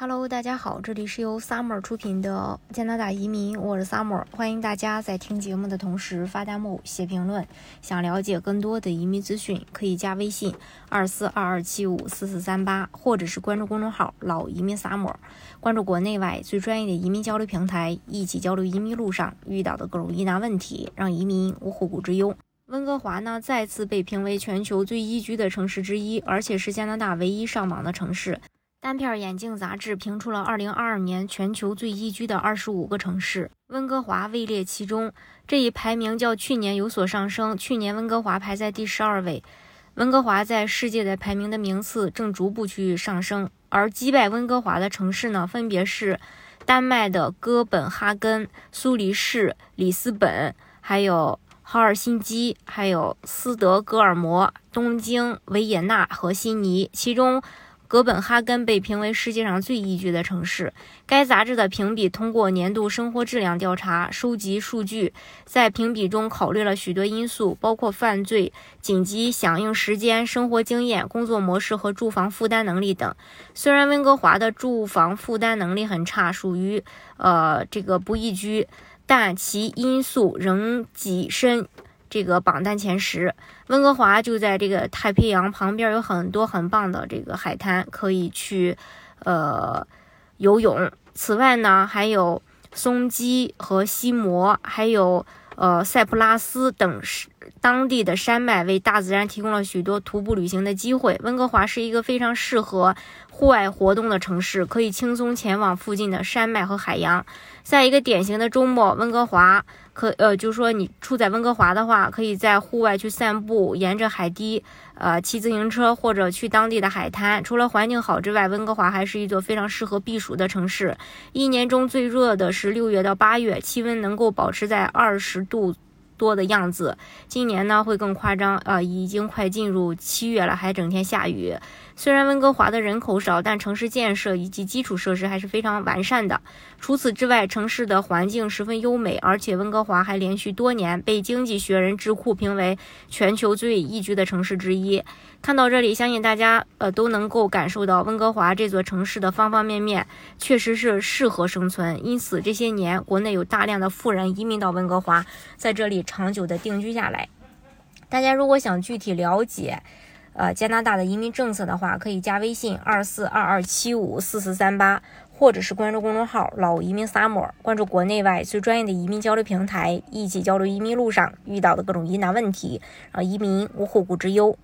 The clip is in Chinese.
Hello，大家好，这里是由 Summer 出品的加拿大移民，我是 Summer，欢迎大家在听节目的同时发弹幕、写评论。想了解更多的移民资讯，可以加微信二四二二七五四四三八，或者是关注公众号“老移民 Summer”，关注国内外最专业的移民交流平台，一起交流移民路上遇到的各种疑难问题，让移民无后顾之忧。温哥华呢，再次被评为全球最宜居的城市之一，而且是加拿大唯一上榜的城市。单片眼镜杂志评出了2022年全球最宜居的25个城市，温哥华位列其中。这一排名较去年有所上升，去年温哥华排在第十二位。温哥华在世界的排名的名次正逐步去上升，而击败温哥华的城市呢，分别是丹麦的哥本哈根、苏黎世、里斯本，还有赫尔辛基，还有斯德哥尔摩、东京、维也纳和悉尼，其中。哥本哈根被评为世界上最宜居的城市。该杂志的评比通过年度生活质量调查收集数据，在评比中考虑了许多因素，包括犯罪、紧急响应时间、生活经验、工作模式和住房负担能力等。虽然温哥华的住房负担能力很差，属于呃这个不宜居，但其因素仍跻身。这个榜单前十，温哥华就在这个太平洋旁边，有很多很棒的这个海滩可以去，呃，游泳。此外呢，还有松基和西摩，还有呃塞浦拉斯等当地的山脉，为大自然提供了许多徒步旅行的机会。温哥华是一个非常适合户外活动的城市，可以轻松前往附近的山脉和海洋。在一个典型的周末，温哥华。可呃，就是说你处在温哥华的话，可以在户外去散步，沿着海堤，呃，骑自行车或者去当地的海滩。除了环境好之外，温哥华还是一座非常适合避暑的城市。一年中最热的是六月到八月，气温能够保持在二十度。多的样子，今年呢会更夸张，呃，已经快进入七月了，还整天下雨。虽然温哥华的人口少，但城市建设以及基础设施还是非常完善的。除此之外，城市的环境十分优美，而且温哥华还连续多年被《经济学人》智库评为全球最宜居的城市之一。看到这里，相信大家呃都能够感受到温哥华这座城市的方方面面，确实是适合生存。因此，这些年国内有大量的富人移民到温哥华，在这里。长久的定居下来，大家如果想具体了解，呃，加拿大的移民政策的话，可以加微信二四二二七五四四三八，或者是关注公众号“老移民 summer”，关注国内外最专业的移民交流平台，一起交流移民路上遇到的各种疑难问题，让移民无后顾之忧。